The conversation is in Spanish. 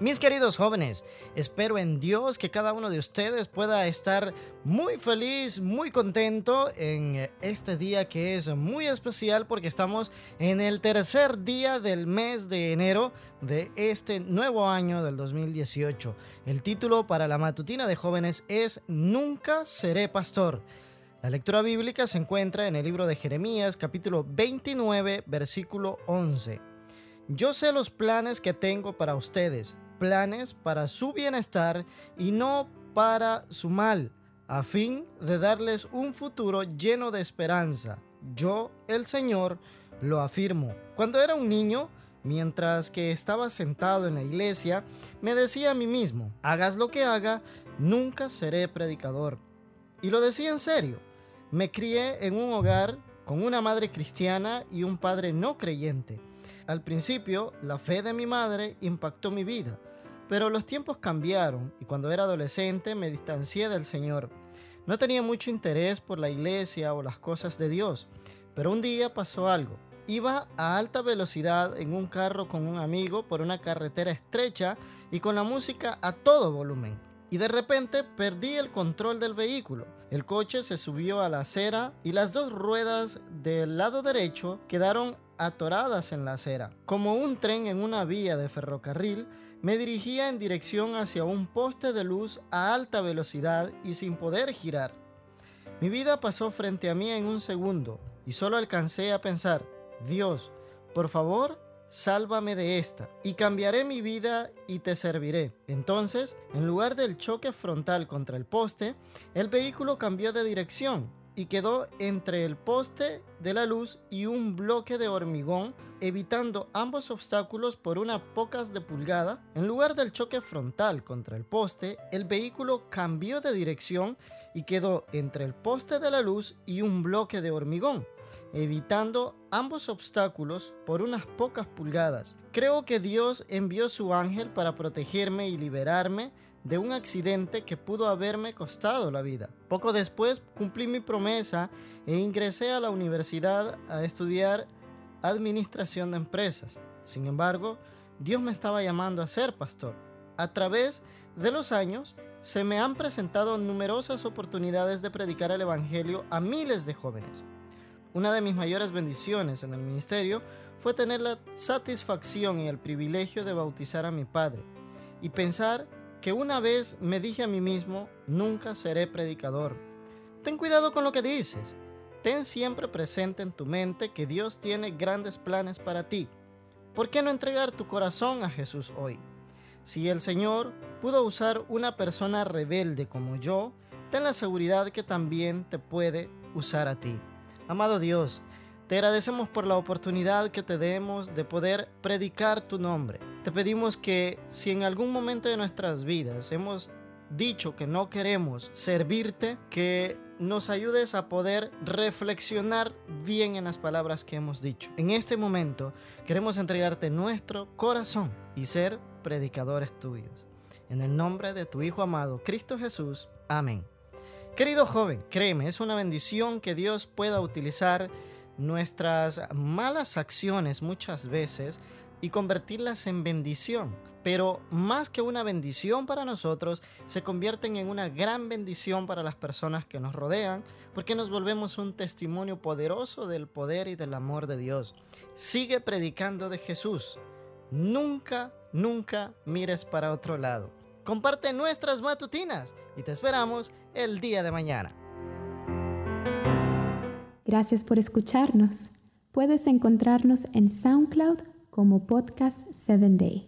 Mis queridos jóvenes, espero en Dios que cada uno de ustedes pueda estar muy feliz, muy contento en este día que es muy especial porque estamos en el tercer día del mes de enero de este nuevo año del 2018. El título para la matutina de jóvenes es Nunca seré pastor. La lectura bíblica se encuentra en el libro de Jeremías capítulo 29 versículo 11. Yo sé los planes que tengo para ustedes planes para su bienestar y no para su mal, a fin de darles un futuro lleno de esperanza. Yo, el Señor, lo afirmo. Cuando era un niño, mientras que estaba sentado en la iglesia, me decía a mí mismo, hagas lo que haga, nunca seré predicador. Y lo decía en serio. Me crié en un hogar con una madre cristiana y un padre no creyente. Al principio, la fe de mi madre impactó mi vida, pero los tiempos cambiaron y cuando era adolescente me distancié del Señor. No tenía mucho interés por la iglesia o las cosas de Dios, pero un día pasó algo. Iba a alta velocidad en un carro con un amigo por una carretera estrecha y con la música a todo volumen. Y de repente perdí el control del vehículo. El coche se subió a la acera y las dos ruedas del lado derecho quedaron atoradas en la acera. Como un tren en una vía de ferrocarril, me dirigía en dirección hacia un poste de luz a alta velocidad y sin poder girar. Mi vida pasó frente a mí en un segundo y solo alcancé a pensar, Dios, por favor, sálvame de esta, y cambiaré mi vida y te serviré. Entonces, en lugar del choque frontal contra el poste, el vehículo cambió de dirección y quedó entre el poste de la luz y un bloque de hormigón, evitando ambos obstáculos por unas pocas de pulgada. En lugar del choque frontal contra el poste, el vehículo cambió de dirección y quedó entre el poste de la luz y un bloque de hormigón, evitando ambos obstáculos por unas pocas pulgadas. Creo que Dios envió su ángel para protegerme y liberarme de un accidente que pudo haberme costado la vida. Poco después cumplí mi promesa e ingresé a la universidad a estudiar administración de empresas. Sin embargo, Dios me estaba llamando a ser pastor. A través de los años, se me han presentado numerosas oportunidades de predicar el Evangelio a miles de jóvenes. Una de mis mayores bendiciones en el ministerio fue tener la satisfacción y el privilegio de bautizar a mi padre y pensar que una vez me dije a mí mismo, nunca seré predicador. Ten cuidado con lo que dices. Ten siempre presente en tu mente que Dios tiene grandes planes para ti. ¿Por qué no entregar tu corazón a Jesús hoy? Si el Señor pudo usar una persona rebelde como yo, ten la seguridad que también te puede usar a ti. Amado Dios, te agradecemos por la oportunidad que te demos de poder predicar tu nombre. Te pedimos que si en algún momento de nuestras vidas hemos dicho que no queremos servirte, que nos ayudes a poder reflexionar bien en las palabras que hemos dicho. En este momento queremos entregarte nuestro corazón y ser predicadores tuyos. En el nombre de tu Hijo amado, Cristo Jesús. Amén. Querido joven, créeme, es una bendición que Dios pueda utilizar nuestras malas acciones muchas veces y convertirlas en bendición. Pero más que una bendición para nosotros, se convierten en una gran bendición para las personas que nos rodean, porque nos volvemos un testimonio poderoso del poder y del amor de Dios. Sigue predicando de Jesús. Nunca, nunca mires para otro lado. Comparte nuestras matutinas y te esperamos el día de mañana. Gracias por escucharnos. Puedes encontrarnos en SoundCloud como Podcast 7 Day.